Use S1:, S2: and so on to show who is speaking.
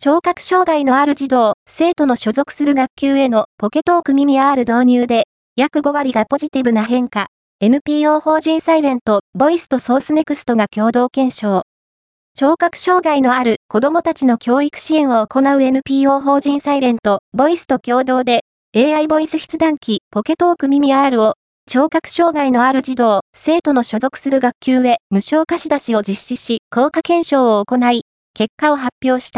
S1: 聴覚障害のある児童、生徒の所属する学級へのポケトーク耳 R 導入で、約5割がポジティブな変化。NPO 法人サイレント、ボイスとソースネクストが共同検証。聴覚障害のある子供たちの教育支援を行う NPO 法人サイレント、ボイスと共同で、AI ボイス筆談機、ポケトーク耳 R を、聴覚障害のある児童、生徒の所属する学級へ無償貸し出しを実施し、効果検証を行い、結果を発表した。